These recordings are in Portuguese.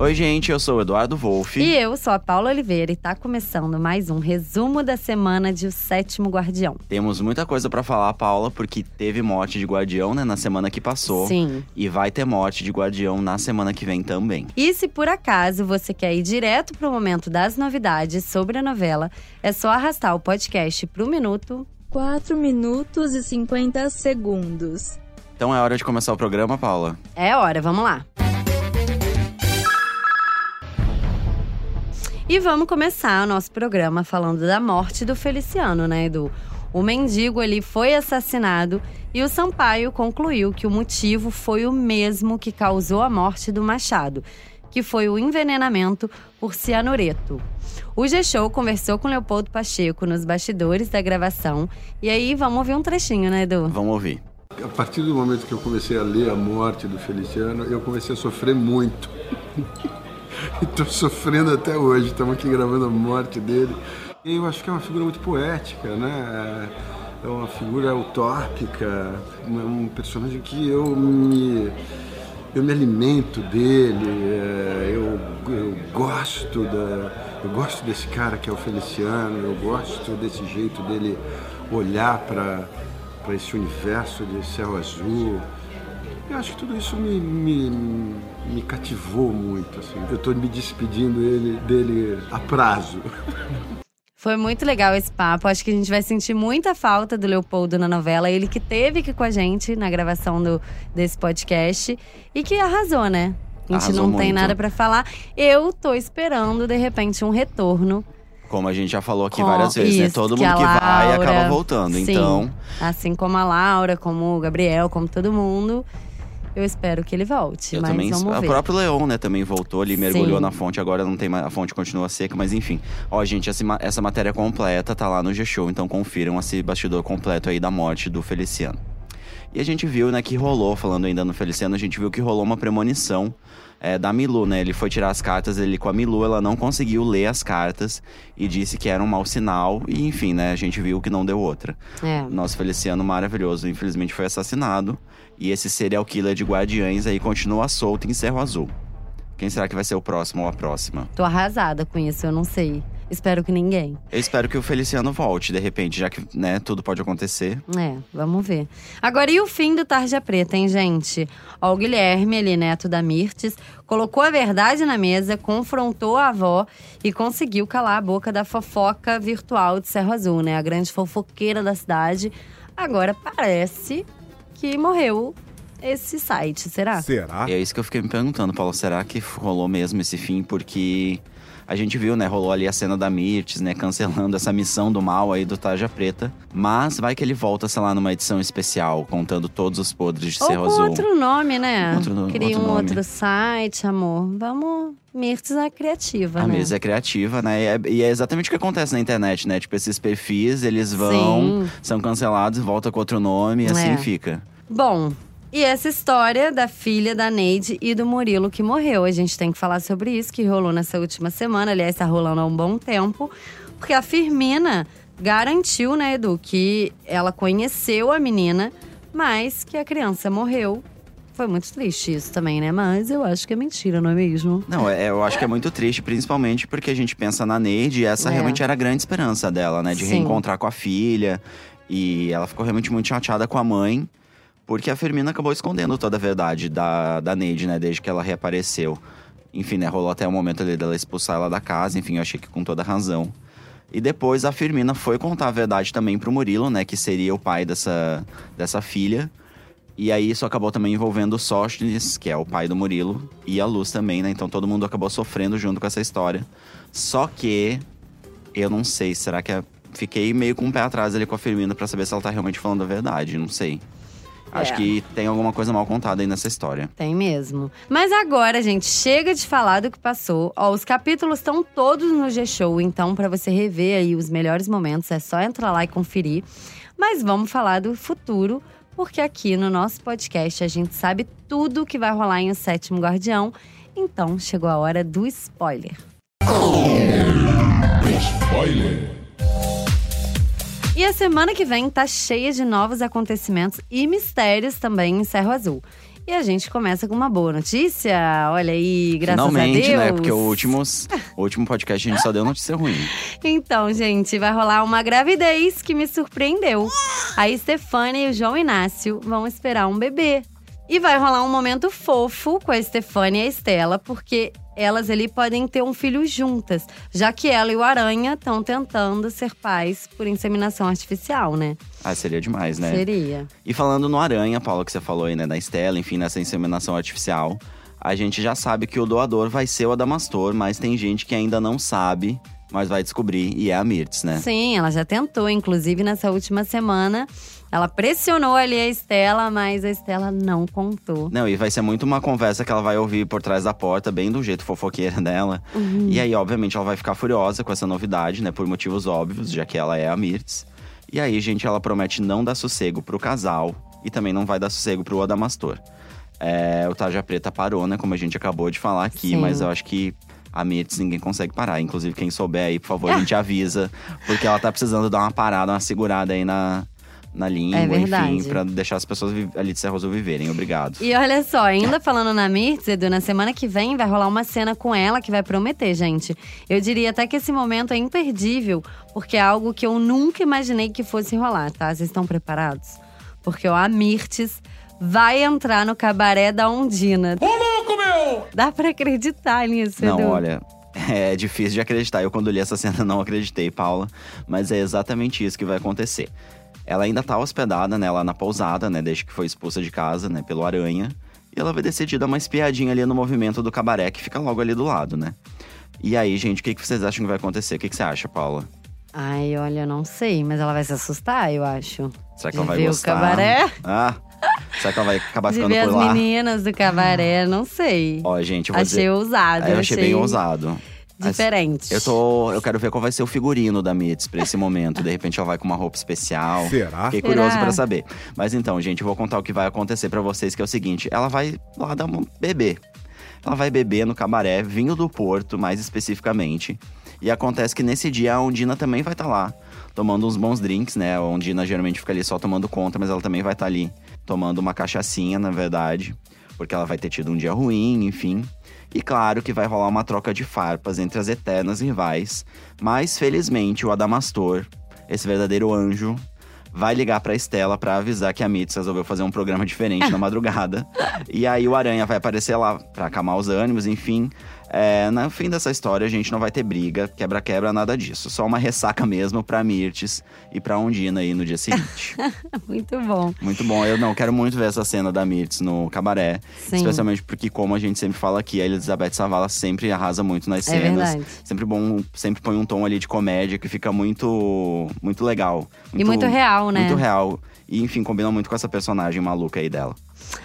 Oi, gente, eu sou o Eduardo Wolff. E eu sou a Paula Oliveira e tá começando mais um resumo da semana de O Sétimo Guardião. Temos muita coisa para falar, Paula, porque teve morte de guardião, né, na semana que passou. Sim. E vai ter morte de guardião na semana que vem também. E se por acaso você quer ir direto pro momento das novidades sobre a novela, é só arrastar o podcast pro minuto 4 minutos e 50 segundos. Então é hora de começar o programa, Paula. É hora, vamos lá. E vamos começar o nosso programa falando da morte do Feliciano, né, Edu? O mendigo ele foi assassinado e o Sampaio concluiu que o motivo foi o mesmo que causou a morte do Machado, que foi o envenenamento por cianureto. O G-Show conversou com Leopoldo Pacheco nos bastidores da gravação. E aí, vamos ouvir um trechinho, né, Edu? Vamos ouvir. A partir do momento que eu comecei a ler a morte do Feliciano, eu comecei a sofrer muito. Estou sofrendo até hoje. Estamos aqui gravando a morte dele. E eu acho que é uma figura muito poética, né? É uma figura utópica, um personagem que eu me eu me alimento dele, é, eu, eu gosto da, eu gosto desse cara que é o Feliciano, eu gosto desse jeito dele olhar para esse universo de céu azul. Eu acho que tudo isso me, me, me cativou muito. Assim. Eu estou me despedindo dele, dele a prazo. Foi muito legal esse papo. Acho que a gente vai sentir muita falta do Leopoldo na novela. Ele que teve aqui com a gente na gravação do, desse podcast e que arrasou, né? A gente Arrasou não tem muito. nada pra falar. Eu tô esperando, de repente, um retorno. Como a gente já falou aqui Com- várias vezes, né? isso, Todo que mundo que vai acaba voltando. Sim. Então, Assim como a Laura, como o Gabriel, como todo mundo. Eu espero que ele volte. eu mas também. vamos O ver. próprio Leon, né, também voltou ali, mergulhou Sim. na fonte. Agora não tem mais. A fonte continua seca, mas enfim. Ó, gente, essa, essa matéria completa tá lá no G-Show, então confiram esse bastidor completo aí da morte do Feliciano. E a gente viu, né, que rolou, falando ainda no Feliciano, a gente viu que rolou uma premonição é, da Milu, né? Ele foi tirar as cartas dele com a Milu, ela não conseguiu ler as cartas e disse que era um mau sinal. E enfim, né, a gente viu que não deu outra. É. Nosso Feliciano maravilhoso, infelizmente foi assassinado. E esse serial killer de guardiães aí continua solto em Cerro Azul. Quem será que vai ser o próximo ou a próxima? Tô arrasada com isso, eu não sei. Espero que ninguém. Eu espero que o Feliciano volte, de repente, já que, né, tudo pode acontecer. É, vamos ver. Agora, e o fim do Tarja Preta, hein, gente? Ó, o Guilherme, ele neto da Mirtes, colocou a verdade na mesa, confrontou a avó e conseguiu calar a boca da fofoca virtual de Serra Azul, né? A grande fofoqueira da cidade. Agora parece que morreu esse site, será? Será? E é isso que eu fiquei me perguntando, Paulo. Será que rolou mesmo esse fim? Porque a gente viu, né? Rolou ali a cena da Mirtes, né? Cancelando essa missão do mal aí do Tarja Preta. Mas vai que ele volta, sei lá, numa edição especial, contando todos os podres de Ou Cerro com Azul. outro nome, né? Outro Cria outro um nome. outro site, amor. Vamos. Mirtes é criativa, A né? mesa é criativa, né? E é, e é exatamente o que acontece na internet, né? Tipo, esses perfis, eles vão, Sim. são cancelados, volta com outro nome e assim É. fica. Bom, e essa história da filha da Neide e do Murilo que morreu. A gente tem que falar sobre isso, que rolou nessa última semana. Aliás, tá rolando há um bom tempo. Porque a Firmina garantiu, né, Edu, que ela conheceu a menina, mas que a criança morreu. Foi muito triste isso também, né? Mas eu acho que é mentira, não é mesmo? Não, é- eu acho que é muito triste, principalmente porque a gente pensa na Neide e essa É. realmente era a grande esperança dela, né? De Sim. reencontrar com a filha. E ela ficou realmente muito chateada com a mãe, porque a Firmina acabou escondendo toda a verdade da, da Neide, né? Desde que ela reapareceu. Enfim, né? Rolou até o momento ali dela expulsar ela da casa, enfim, eu achei que com toda razão. E depois a Firmina foi contar a verdade também pro Murilo, né? Que seria o pai dessa, dessa filha. E aí isso acabou também envolvendo o Sóstenes, que é o pai do Murilo, e a Luz também, né? Então todo mundo acabou sofrendo junto com essa história. Só que eu não sei, será que é... fiquei meio com o pé atrás ali com a Firmina pra saber se ela tá realmente falando a verdade, não sei. Acho É. que tem alguma coisa mal contada aí nessa história. Tem mesmo. Mas agora, gente, chega de falar do que passou. Ó, os capítulos estão todos no G-Show, então para você rever aí os melhores momentos, é só entrar lá e conferir. Mas vamos falar do futuro, porque aqui no nosso podcast a gente sabe tudo que vai rolar em O Sétimo Guardião. Então chegou a hora do spoiler. Spoiler. E a semana que vem tá cheia de novos acontecimentos e mistérios também em Cerro Azul. E a gente começa com uma boa notícia. Olha aí, graças Finalmente, a Deus. né? Porque o último, o último podcast a gente só deu notícia ruim. Então, gente, vai rolar uma gravidez que me surpreendeu. A Stefania e o João Inácio vão esperar um bebê. E vai rolar um momento fofo com a Stefania e a Estela, porque elas ali podem ter um filho juntas, já que ela e o Aranha estão tentando ser pais por inseminação artificial, né? Ah, seria demais, né? Seria. E falando no Aranha, Paula, que você falou aí, né, da Estela, enfim, nessa inseminação artificial, a gente já sabe que o doador vai ser o Adamastor, mas tem gente que ainda não sabe, mas vai descobrir, e é a Mirtz, né? Sim, ela já tentou, inclusive nessa última semana. Ela pressionou ali a Estela, mas a Estela não contou. Não, e vai ser muito uma conversa que ela vai ouvir por trás da porta, bem do jeito fofoqueira dela. Uhum. E aí, obviamente, ela vai ficar furiosa com essa novidade, né? Por motivos óbvios, já que ela é a Mirtz. E aí, gente, ela promete não dar sossego pro casal e também não vai dar sossego pro Adamastor. É, o Tarja Preta parou, né? Como a gente acabou de falar aqui, Sim. mas eu acho que a Mirtz ninguém consegue parar. Inclusive, quem souber aí, por favor, a gente avisa. Porque ela tá precisando dar uma parada, uma segurada aí na, na língua, É enfim, pra deixar as pessoas ali de Serra Azul viverem. Obrigado. E olha só, ainda falando na Mirtz, Edu, na semana que vem vai rolar uma cena com ela que vai prometer, gente. Eu diria até que esse momento é imperdível, porque é algo que eu nunca imaginei que fosse rolar, tá? Vocês estão preparados? Porque ó, a Mirtz vai entrar no cabaré da Ondina. Ô, meu! Dá pra acreditar nisso, Não, Edu? olha, é difícil de acreditar. Eu, quando li essa cena, não acreditei, Paula. Mas é exatamente isso que vai acontecer. Ela ainda tá hospedada, né, lá na pousada, né, desde que foi expulsa de casa, né, pelo Aranha. E ela vai decidir dar uma espiadinha ali no movimento do cabaré, que fica logo ali do lado, né. E aí, gente, o que, que vocês acham que vai acontecer? O que, que você acha, Paula? Ai, olha, eu não sei, mas ela vai se assustar, eu acho. Será que De ela vai ver o gostar? cabaré? Ah, será que ela vai acabar De ficando ver por as lá? meninas do cabaré, não sei. Ó, gente, eu vou achei dizer… ousado. É, eu achei bem ousado. Mas Diferente. Eu tô. Eu quero ver qual vai ser o figurino da Mitz pra esse momento. De repente ela vai com uma roupa especial. Será? Fiquei Será? curioso pra saber. Mas então, gente, eu vou contar o que vai acontecer pra vocês, que é o seguinte: ela vai lá dar um bebê. Ela vai beber no cabaré, vinho do Porto, mais especificamente. E acontece que nesse dia a Ondina também vai estar lá, tomando uns bons drinks, né? A Ondina geralmente fica ali só tomando conta, mas ela também vai estar ali tomando uma cachaçinha, na verdade. Porque ela vai ter tido um dia ruim, enfim. E claro que vai rolar uma troca de farpas entre as eternas rivais. Mas felizmente o Adamastor, esse verdadeiro anjo, vai ligar pra Estela pra avisar que a Mitz resolveu fazer um programa diferente na madrugada. E aí o Aranha vai aparecer lá pra acalmar os ânimos, enfim. É, no fim dessa história, a gente não vai ter briga, quebra-quebra, nada disso. Só uma ressaca mesmo pra Mirtes e pra Ondina aí no dia seguinte. Muito bom. muito bom. Eu não quero muito ver essa cena da Mirtes no cabaré. Sim. Especialmente porque, como a gente sempre fala aqui, a Elizabeth Savala sempre arrasa muito nas É cenas. verdade. Sempre bom, sempre põe um tom ali de comédia que fica muito, muito legal. E muito real, né? Muito real. E, enfim, combina muito com essa personagem maluca aí dela.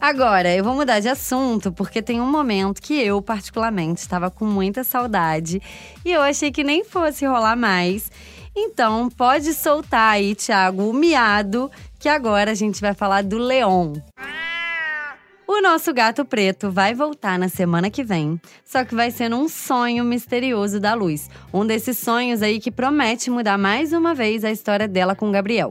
Agora, eu vou mudar de assunto, porque tem um momento que eu, particularmente, estava com muita saudade e eu achei que nem fosse rolar mais. Então, pode soltar aí, Thiago, o miado, que agora a gente vai falar do Leon. O nosso gato preto vai voltar na semana que vem, só que vai ser num sonho misterioso da Luz. Um desses sonhos aí que promete mudar mais uma vez a história dela com Gabriel.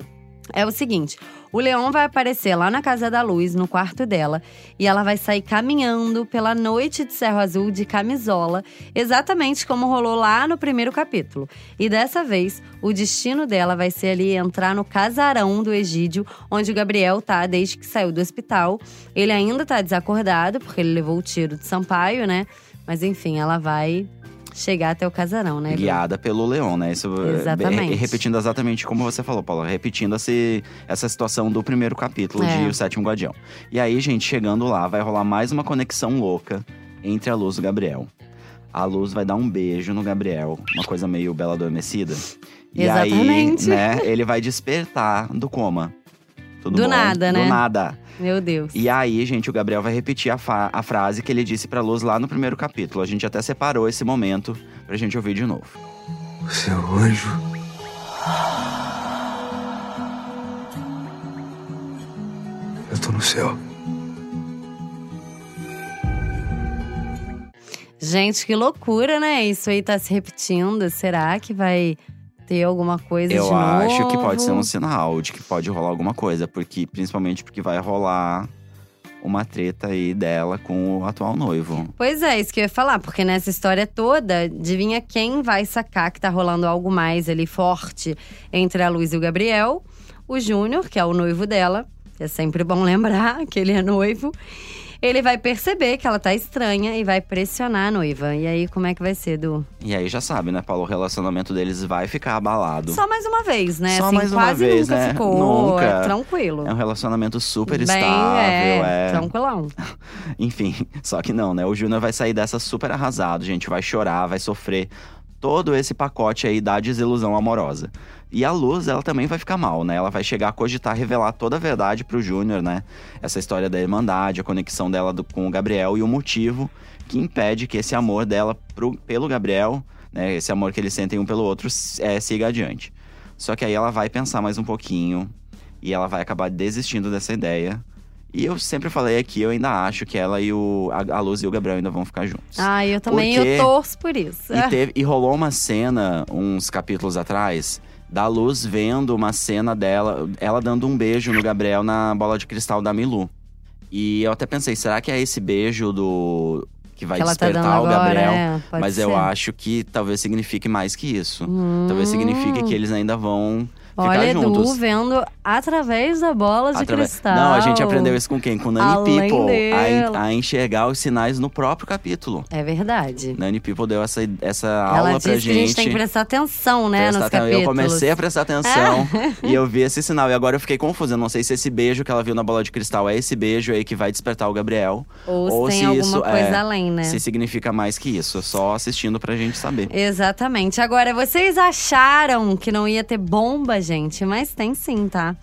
É o seguinte: o Leão vai aparecer lá na casa da Luz, no quarto dela, e ela vai sair caminhando pela noite de Cerro Azul de camisola, exatamente como rolou lá no primeiro capítulo. E dessa vez, o destino dela vai ser ali entrar no casarão do Egídio, onde o Gabriel tá desde que saiu do hospital. Ele ainda tá desacordado, porque ele levou o tiro de Sampaio, né? Mas enfim, ela vai chegar até o casarão, né? Guiada pelo Leon, né? Isso, é, Exatamente. repetindo exatamente como você falou, Paula. Repetindo esse, essa situação do primeiro capítulo É. de O Sétimo Guardião. E aí, gente, chegando lá, vai rolar mais uma conexão louca entre a Luz e o Gabriel. A Luz vai dar um beijo no Gabriel, uma coisa meio Bela Adormecida. E Exatamente. aí, né, ele vai despertar do coma. Tudo Do bom? nada, né? Do nada. Meu Deus. E aí, gente, o Gabriel vai repetir a, fa- a frase que ele disse pra Luz lá no primeiro capítulo. A gente até separou esse momento pra gente ouvir de novo. É um anjo? Eu tô no céu. Gente, que loucura, né? Isso aí tá se repetindo. Será que vai ter alguma coisa de Eu novo? acho que pode ser um sinal de que pode rolar alguma coisa, porque principalmente porque vai rolar uma treta aí dela com o atual noivo. Pois é, isso que eu ia falar, porque nessa história toda, adivinha quem vai sacar que tá rolando algo mais ali forte entre a Luz e o Gabriel? O Júnior, que é o noivo dela, é sempre bom lembrar que ele é noivo. Ele vai perceber que ela tá estranha e vai pressionar a noiva. E aí, como é que vai ser, Du? E aí já sabe, né, Paulo? O relacionamento deles vai ficar abalado. Só mais uma vez, né? Só assim, mais uma vez, nunca né? ficou. Nunca. É tranquilo. É um relacionamento super Bem, estável, é, é. tranquilão. Enfim, só que não, né? O Júnior vai sair dessa super arrasado, gente. Vai chorar, vai sofrer todo esse pacote aí da desilusão amorosa. E a Luz, ela também vai ficar mal, né? Ela vai chegar a cogitar revelar toda a verdade pro Júnior, né? Essa história da irmandade, a conexão dela do- com o Gabriel e o motivo que impede que esse amor dela pro- pelo Gabriel, né? Esse amor que eles sentem um pelo outro, é, siga adiante. Só que aí ela vai pensar mais um pouquinho e ela vai acabar desistindo dessa ideia. E eu sempre falei aqui, eu ainda acho que ela e o, a, a Luz e o Gabriel ainda vão ficar juntos. Ah, eu também Porque- eu torço por isso. E, teve, e rolou uma cena, uns capítulos atrás, da Luz vendo uma cena dela, ela dando um beijo no Gabriel na bola de cristal da Milu. E eu até pensei, será que é esse beijo do. que vai que tá despertar dando o agora, Gabriel? é, pode Mas ser. eu acho que talvez signifique mais que isso. Hum. Talvez signifique que eles ainda vão Olha, Edu, juntos. vendo através da bola de Atrave- cristal. Não, a gente aprendeu isso com quem? Com Nani Além People. A, a enxergar os sinais no próprio capítulo. É verdade. Nani People deu essa, essa Ela aula pra que a gente tem que prestar atenção, né, Prestar nos capítulos. Eu comecei a prestar atenção e eu vi esse sinal. E agora eu fiquei confusa. Eu não sei se esse beijo que ela viu na bola de cristal é esse beijo aí que vai despertar o Gabriel. Ou se ou tem se alguma isso coisa é- além, né? Se significa mais que isso. Só assistindo pra gente saber. Exatamente. Agora, vocês acharam que não ia ter bomba, gente? Mas tem sim, tá?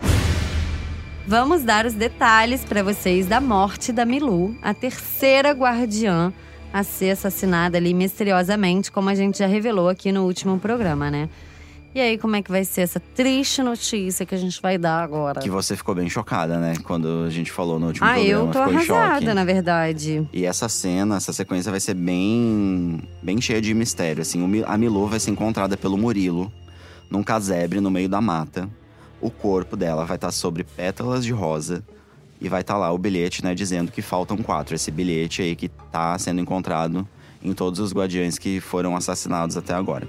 Vamos dar os detalhes pra vocês da morte da Milu, a terceira guardiã a ser assassinada ali misteriosamente, como a gente já revelou aqui no último programa, né? E aí, como é que vai ser essa triste notícia que a gente vai dar agora? Que você ficou bem chocada, né? Quando a gente falou no último ah, programa. eu tô ficou arrasada, na verdade. E essa cena, essa sequência vai ser bem, bem cheia de mistério. Assim, a Milu vai ser encontrada pelo Murilo num casebre no meio da mata. O corpo dela vai estar sobre pétalas de rosa e vai estar lá o bilhete, né, dizendo que faltam quatro. Esse bilhete aí que tá sendo encontrado em todos os guardiões que foram assassinados até agora.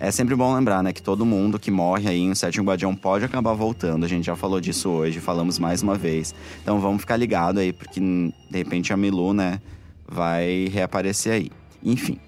É sempre bom lembrar, né, que todo mundo que morre aí em sétimo guardião pode acabar voltando. A gente já falou disso hoje, falamos mais uma vez. Então vamos ficar ligado aí, porque de repente a Milu, né, vai reaparecer aí. Enfim.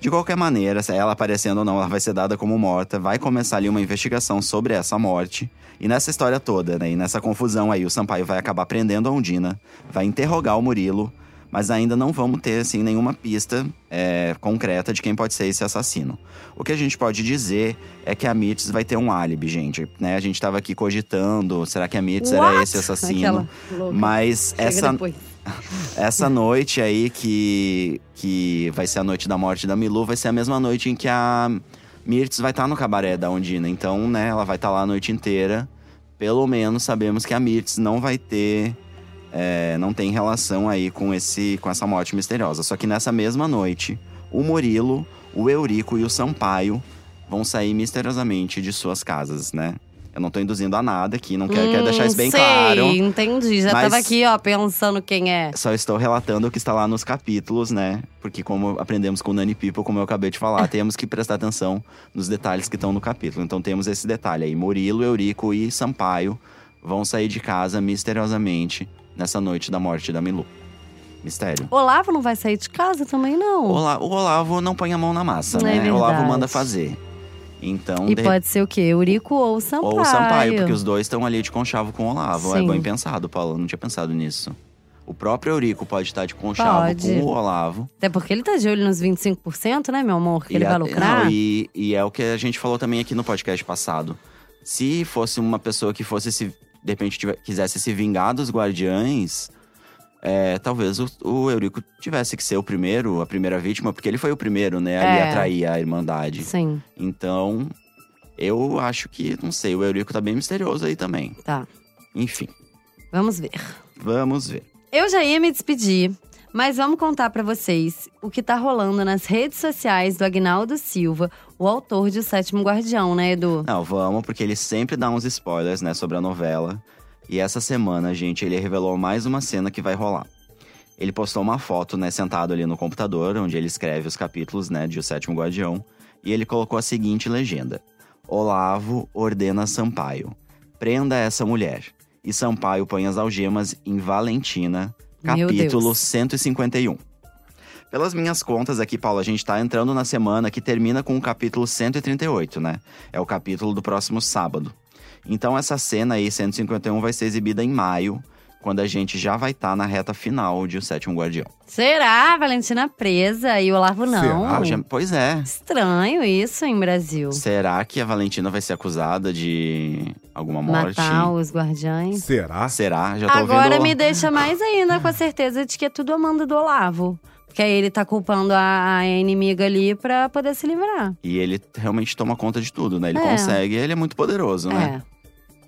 De qualquer maneira, se ela aparecendo ou não, ela vai ser dada como morta. Vai começar ali uma investigação sobre essa morte. E nessa história toda, né? E nessa confusão aí, o Sampaio vai acabar prendendo a Undina, vai interrogar o Murilo, mas ainda não vamos ter, assim, nenhuma pista é, concreta de quem pode ser esse assassino. O que a gente pode dizer é que a Mirtz vai ter um álibi, gente. Né? A gente tava aqui cogitando, será que a Mirtz era esse assassino? Mas Chega essa, depois. essa noite aí que, que vai ser a noite da morte da Milu, vai ser a mesma noite em que a Mirtz vai estar no cabaré da Ondina. Então, né, ela vai estar lá a noite inteira. Pelo menos sabemos que a Mirtz não vai ter. é, não tem relação aí com, esse, com essa morte misteriosa. Só que nessa mesma noite, o Murilo, o Eurico e o Sampaio vão sair misteriosamente de suas casas, né? Eu não tô induzindo a nada aqui, não quero, quero deixar isso bem Hum, sei, claro. entendi. Já tava aqui, ó, pensando quem é. Só estou relatando o que está lá nos capítulos, né? Porque como aprendemos com o Nani People, como eu acabei de falar, temos que prestar atenção nos detalhes que estão no capítulo. Então temos esse detalhe aí. Murilo, Eurico e Sampaio vão sair de casa misteriosamente nessa noite da morte da Milu. Mistério. Olavo não vai sair de casa também, não. Ola- o Olavo não põe a mão na massa, É né? O Olavo manda fazer. Então, E de- pode ser o quê? Eurico ou Sampaio. ou Sampaio, porque os dois estão ali de conchavo com o Olavo. É Sim. bem pensado, Paulo. Eu não tinha pensado nisso. O próprio Eurico pode estar de conchavo Pode. com o Olavo. Até porque ele tá de olho nos 25%, né, meu amor? Que ele E vai a- lucrar. não, e, e é o que a gente falou também aqui no podcast passado. Se fosse uma pessoa que fosse se, de repente, tive- quisesse se vingar dos guardiães, é, talvez o, o Eurico tivesse que ser o primeiro, a primeira vítima, porque ele foi o primeiro, né, ali É. a atrair a Irmandade. Sim, Então, eu acho que, não sei, o Eurico tá bem misterioso aí também. tá. Enfim, Vamos ver. vamos ver. Eu já ia me despedir, mas vamos contar pra vocês o que tá rolando nas redes sociais do Agnaldo Silva, o autor de O Sétimo Guardião, né, Edu? Não, vamos, porque ele sempre dá uns spoilers, né, sobre a novela. E essa semana, gente, ele revelou mais uma cena que vai rolar. Ele postou uma foto, né, sentado ali no computador, onde ele escreve os capítulos, né, de O Sétimo Guardião, e ele colocou a seguinte legenda: Olavo ordena Sampaio: prenda essa mulher. E Sampaio põe as algemas em Valentina, capítulo Deus. 151. Pelas minhas contas aqui, Paulo, a gente tá entrando na semana que termina com o capítulo 138, né? É o capítulo do próximo sábado. Então essa cena aí, 151, vai ser exibida em maio, quando a gente já vai estar na reta final de O Sétimo Guardião. Será? Valentina presa e o Olavo não? Ah, já- pois é. Estranho isso em Brasil. Será que a Valentina vai ser acusada de alguma morte? Matar os guardiães. Será? Será? Já tô Agora ouvindo... me deixa mais ainda com a certeza de que é tudo Amanda do Olavo. Porque aí ele tá culpando a, a inimiga ali pra poder se livrar. E ele realmente toma conta de tudo, né? Ele É. consegue, ele é muito poderoso, né? É,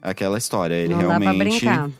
Aquela história, ele não dá pra realmente… brincar.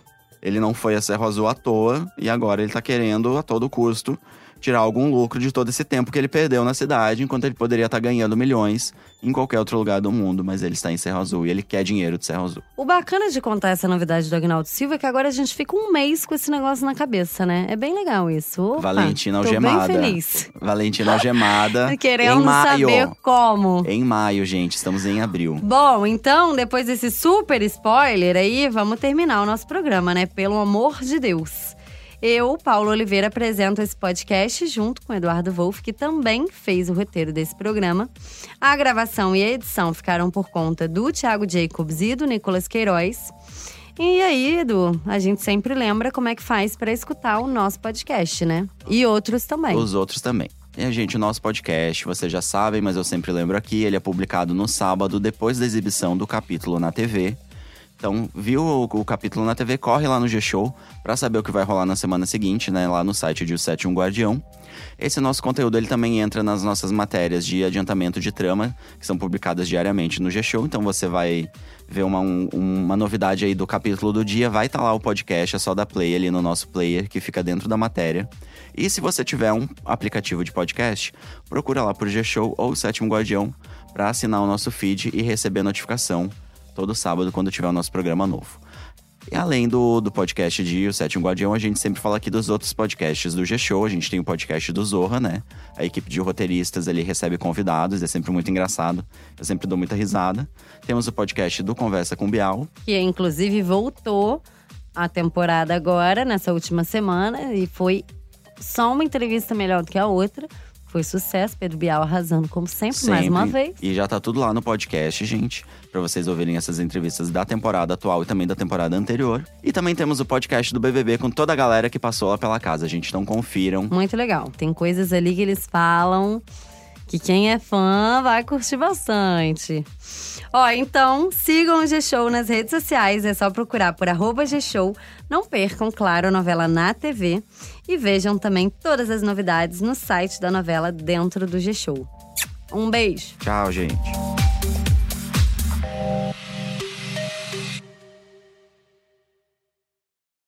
Ele não foi a Serra Azul à toa e agora ele tá querendo, a todo custo, tirar algum lucro de todo esse tempo que ele perdeu na cidade, enquanto ele poderia estar ganhando milhões em qualquer outro lugar do mundo, mas ele está em Serra Azul e ele quer dinheiro de Serra Azul. O bacana de contar essa novidade do Agnaldo Silva é que agora a gente fica um mês com esse negócio na cabeça, né? É bem legal isso. Opa, Valentina tô algemada. bem feliz. Valentina algemada maio. saber como. Em maio, gente, estamos em abril. Bom, então, depois desse super spoiler aí, vamos terminar o nosso programa, né? Pelo amor de Deus. Eu, Paulo Oliveira, apresento esse podcast junto com Eduardo Wolff, que também fez o roteiro desse programa. A gravação e a edição ficaram por conta do Thiago Jacobs e do Nicolas Queiroz. E aí, Edu, a gente sempre lembra como é que faz para escutar o nosso podcast, né? E outros também. Os outros também. E, gente, o nosso podcast, vocês já sabem, mas eu sempre lembro aqui, ele é publicado no sábado, depois da exibição do capítulo na TV. Então, viu o, o capítulo na TV, corre lá no G-Show pra saber o que vai rolar na semana seguinte, né? Lá no site de O Sétimo Guardião. Esse nosso conteúdo, ele também entra nas nossas matérias de adiantamento de trama, que são publicadas diariamente no G-Show. Então, você vai ver uma, um- uma novidade aí do capítulo do dia, vai estar lá o podcast, é só dar play ali no nosso player, que fica dentro da matéria. E se você tiver um aplicativo de podcast, procura lá por G-Show ou Sétimo Guardião para assinar o nosso feed e receber notificação todo sábado quando tiver o nosso programa novo. E além do, do podcast de O Sétimo Guardião, a gente sempre fala aqui dos outros podcasts do G-Show. A gente tem o podcast do Zorra, né? A equipe de roteiristas ali recebe convidados, é sempre muito engraçado. Eu sempre dou muita risada. Temos o podcast do Conversa com Bial. que inclusive voltou a temporada agora, nessa última semana, e foi só uma entrevista melhor do que a outra. Foi sucesso, Pedro Bial arrasando, como sempre, mais uma Sempre. vez. E já tá tudo lá no podcast, gente, pra vocês ouvirem essas entrevistas da temporada atual e também da temporada anterior. E também temos o podcast do BBB com toda a galera que passou lá pela casa, gente. Então confiram. Muito legal. Tem coisas ali que eles falam que quem é fã vai curtir bastante. Ó, então sigam o G-Show nas redes sociais, é só procurar por arroba G-Show. Não percam, claro, a novela na TV. E vejam também todas as novidades no site da novela dentro do G-Show. Um beijo! Tchau, gente.